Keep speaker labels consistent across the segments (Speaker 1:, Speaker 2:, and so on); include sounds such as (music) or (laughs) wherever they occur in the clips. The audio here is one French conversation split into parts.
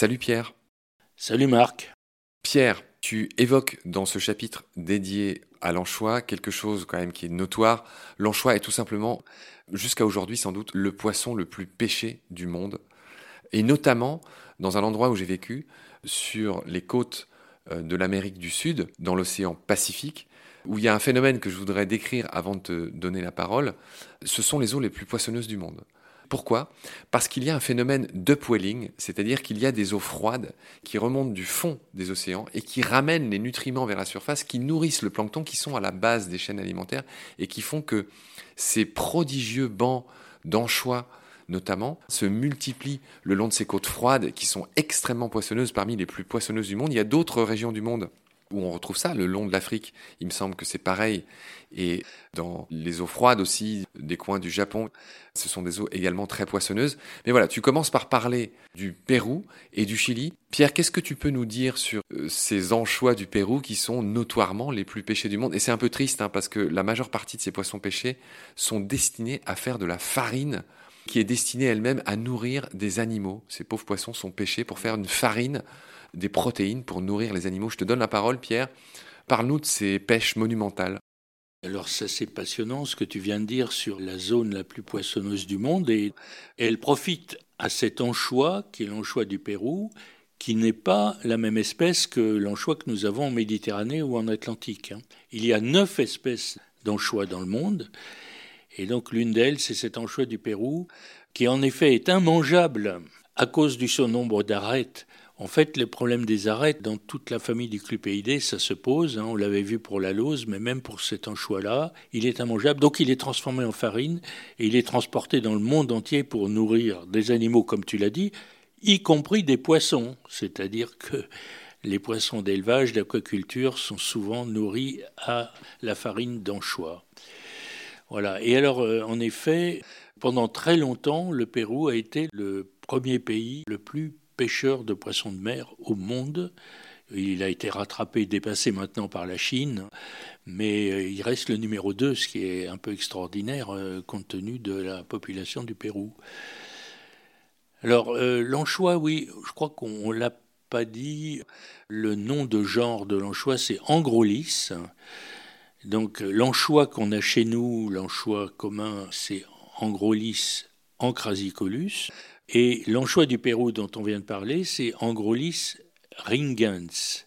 Speaker 1: Salut Pierre.
Speaker 2: Salut Marc.
Speaker 1: Pierre, tu évoques dans ce chapitre dédié à l'anchois quelque chose quand même qui est notoire. L'anchois est tout simplement, jusqu'à aujourd'hui sans doute, le poisson le plus pêché du monde. Et notamment dans un endroit où j'ai vécu, sur les côtes euh, de l'Amérique du Sud, dans l'océan Pacifique, où il y a un phénomène que je voudrais décrire avant de te donner la parole. Ce sont les eaux les plus poissonneuses du monde. Pourquoi? Parce qu'il y a un phénomène d'upwelling, c'est-à-dire qu'il y a des eaux froides qui remontent du fond des océans et qui ramènent les nutriments vers la surface, qui nourrissent le plancton, qui sont à la base des chaînes alimentaires et qui font que ces prodigieux bancs d'anchois notamment, se multiplient le long de ces côtes froides qui sont extrêmement poissonneuses, parmi les plus poissonneuses du monde. Il y a d'autres régions du monde où on retrouve ça, le long de l'Afrique, il me semble que c'est pareil. Et dans les eaux froides aussi, des coins du Japon, ce sont des eaux également très poissonneuses. Mais voilà, tu commences par parler du Pérou et du Chili. Pierre, qu'est-ce que tu peux nous dire sur euh, ces anchois du Pérou qui sont notoirement les plus pêchés du monde? Et c'est un peu triste, hein, parce que la majeure partie de ces poissons pêchés sont destinés à faire de la farine qui est destinée elle-même à nourrir des animaux. Ces pauvres poissons sont pêchés pour faire une farine des protéines pour nourrir les animaux. Je te donne la parole, Pierre. Parle-nous de ces pêches monumentales.
Speaker 2: Alors ça c'est passionnant ce que tu viens de dire sur la zone la plus poissonneuse du monde et elle profite à cet anchois qui est l'anchois du Pérou qui n'est pas la même espèce que l'anchois que nous avons en Méditerranée ou en Atlantique. Hein. Il y a neuf espèces d'anchois dans le monde et donc l'une d'elles c'est cet anchois du Pérou qui en effet est immangeable à cause du son nombre d'arêtes en fait, le problème des arêtes dans toute la famille du clupéidé, ça se pose. Hein, on l'avait vu pour la lose, mais même pour cet anchois-là, il est immangeable. Donc, il est transformé en farine et il est transporté dans le monde entier pour nourrir des animaux, comme tu l'as dit, y compris des poissons. C'est-à-dire que les poissons d'élevage, d'aquaculture sont souvent nourris à la farine d'anchois. Voilà. Et alors, euh, en effet, pendant très longtemps, le Pérou a été le premier pays le plus pêcheur de poissons de mer au monde. Il a été rattrapé, dépassé maintenant par la Chine, mais il reste le numéro 2, ce qui est un peu extraordinaire euh, compte tenu de la population du Pérou. Alors, euh, l'anchois, oui, je crois qu'on l'a pas dit. Le nom de genre de l'anchois, c'est angrolis. Donc, l'anchois qu'on a chez nous, l'anchois commun, c'est angrolis ancrasicolus. Et l'anchois du Pérou dont on vient de parler, c'est Angrolis ringens.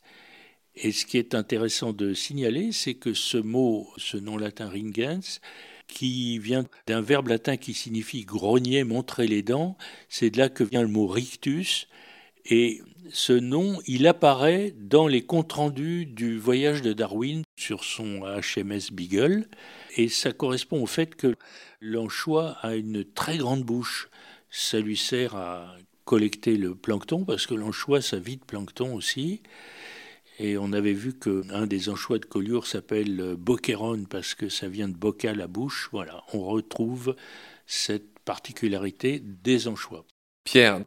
Speaker 2: Et ce qui est intéressant de signaler, c'est que ce mot, ce nom latin ringens, qui vient d'un verbe latin qui signifie grogner, montrer les dents, c'est de là que vient le mot rictus. Et ce nom, il apparaît dans les comptes rendus du voyage de Darwin sur son HMS Beagle. Et ça correspond au fait que l'anchois a une très grande bouche ça lui sert à collecter le plancton, parce que l'anchois, ça vide plancton aussi. Et on avait vu qu'un des anchois de Collioure s'appelle Boqueron parce que ça vient de boca la bouche. Voilà, on retrouve cette particularité des anchois.
Speaker 1: Pierre,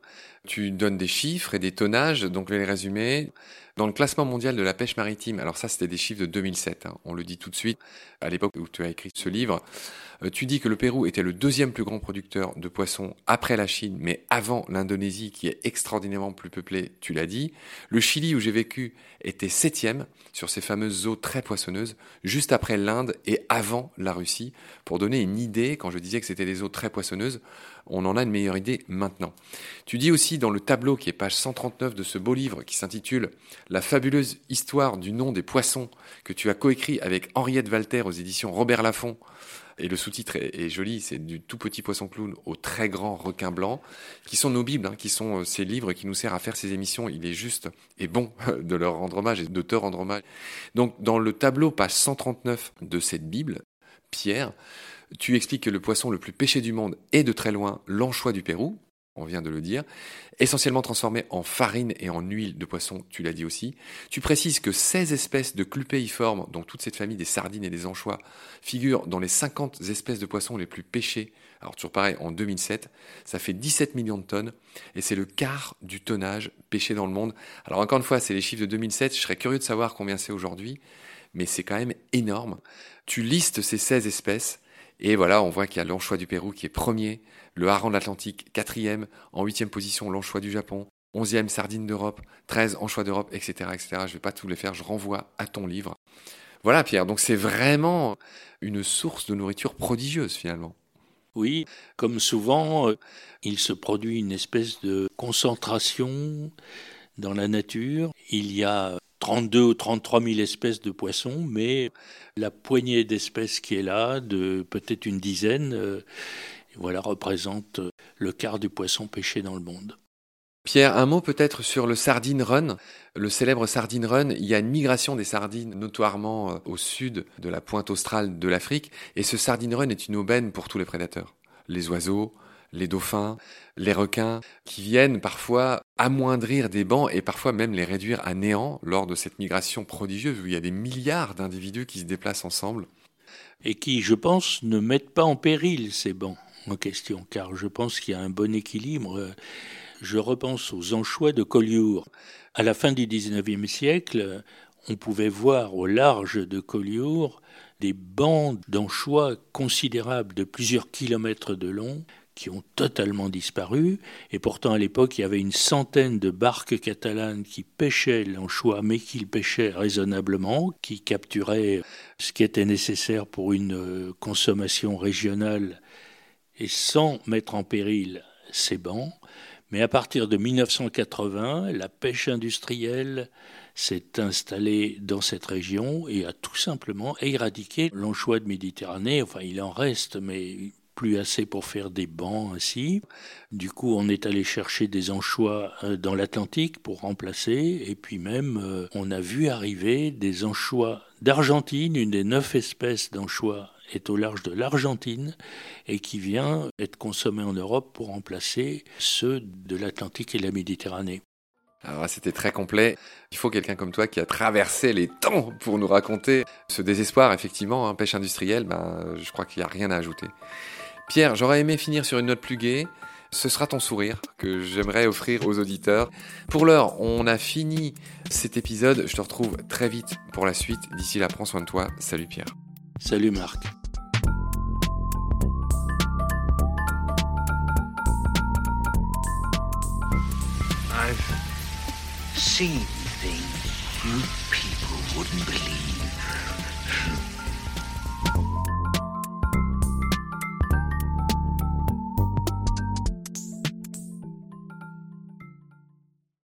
Speaker 1: tu donnes des chiffres et des tonnages, donc je vais les résumer. Dans le classement mondial de la pêche maritime, alors ça c'était des chiffres de 2007, hein, on le dit tout de suite, à l'époque où tu as écrit ce livre, euh, tu dis que le Pérou était le deuxième plus grand producteur de poissons après la Chine, mais avant l'Indonésie qui est extraordinairement plus peuplée, tu l'as dit. Le Chili où j'ai vécu était septième sur ces fameuses eaux très poissonneuses, juste après l'Inde et avant la Russie. Pour donner une idée, quand je disais que c'était des eaux très poissonneuses, on en a une meilleure idée maintenant. Tu dis aussi dans le tableau qui est page 139 de ce beau livre qui s'intitule La fabuleuse histoire du nom des poissons que tu as coécrit avec Henriette Walter aux éditions Robert Laffont. Et le sous-titre est, joli, c'est du tout petit poisson clown au très grand requin blanc, qui sont nos bibles, hein, qui sont euh, ces livres qui nous servent à faire ces émissions. Il est juste et bon (laughs) de leur rendre hommage et de te rendre hommage. Donc dans le tableau page 139 de cette bible, Pierre, tu expliques que le poisson le plus pêché du monde est de très loin l'anchois du Pérou, on vient de le dire, essentiellement transformé en farine et en huile de poisson, tu l'as dit aussi. Tu précises que 16 espèces de clupéiformes, dont toute cette famille des sardines et des anchois, figurent dans les 50 espèces de poissons les plus pêchées. Alors toujours pareil, en 2007, ça fait 17 millions de tonnes, et c'est le quart du tonnage pêché dans le monde. Alors encore une fois, c'est les chiffres de 2007, je serais curieux de savoir combien c'est aujourd'hui, mais c'est quand même énorme. Tu listes ces 16 espèces, et voilà, on voit qu'il y a l'anchois du Pérou qui est premier, le hareng de l'Atlantique quatrième, en huitième position l'anchois du Japon, 11e sardine d'Europe, 13 anchois d'Europe, etc., etc. Je ne vais pas tous les faire, je renvoie à ton livre. Voilà, Pierre. Donc c'est vraiment une source de nourriture prodigieuse finalement.
Speaker 2: Oui, comme souvent, euh, il se produit une espèce de concentration dans la nature. Il y a 32 ou 33 000 espèces de poissons, mais la poignée d'espèces qui est là, de peut-être une dizaine, euh, voilà, représente le quart du poisson pêché dans le monde.
Speaker 1: Pierre, un mot peut-être sur le sardine run. Le célèbre sardine run, il y a une migration des sardines notoirement euh, au sud de la pointe australe de l'Afrique, et ce sardine run est une aubaine pour tous les prédateurs. Les oiseaux, les dauphins, les requins, qui viennent parfois amoindrir des bancs et parfois même les réduire à néant lors de cette migration prodigieuse où il y a des milliards d'individus qui se déplacent ensemble.
Speaker 2: Et qui, je pense, ne mettent pas en péril ces bancs en question, car je pense qu'il y a un bon équilibre je repense aux anchois de Collioure. À la fin du XIXe siècle, on pouvait voir au large de Collioure des bandes d'anchois considérables de plusieurs kilomètres de long qui ont totalement disparu. Et pourtant, à l'époque, il y avait une centaine de barques catalanes qui pêchaient l'anchois, mais qui le pêchaient raisonnablement, qui capturaient ce qui était nécessaire pour une consommation régionale et sans mettre en péril ces bancs. Mais à partir de 1980, la pêche industrielle s'est installée dans cette région et a tout simplement éradiqué l'anchois de Méditerranée. Enfin, il en reste, mais plus assez pour faire des bancs ainsi. Du coup, on est allé chercher des anchois euh, dans l'Atlantique pour remplacer. Et puis même, euh, on a vu arriver des anchois d'Argentine, une des neuf espèces d'anchois est au large de l'Argentine et qui vient être consommé en Europe pour remplacer ceux de l'Atlantique et la Méditerranée.
Speaker 1: Alors c'était très complet. Il faut quelqu'un comme toi qui a traversé les temps pour nous raconter ce désespoir. Effectivement, hein, pêche industrielle, ben, je crois qu'il n'y a rien à ajouter. Pierre, j'aurais aimé finir sur une note plus gaie. Ce sera ton sourire que j'aimerais offrir aux auditeurs. Pour l'heure, on a fini cet épisode. Je te retrouve très vite pour la suite. D'ici là, prends soin de toi. Salut Pierre.
Speaker 2: Salut Marc.
Speaker 3: I've seen things you people wouldn't believe.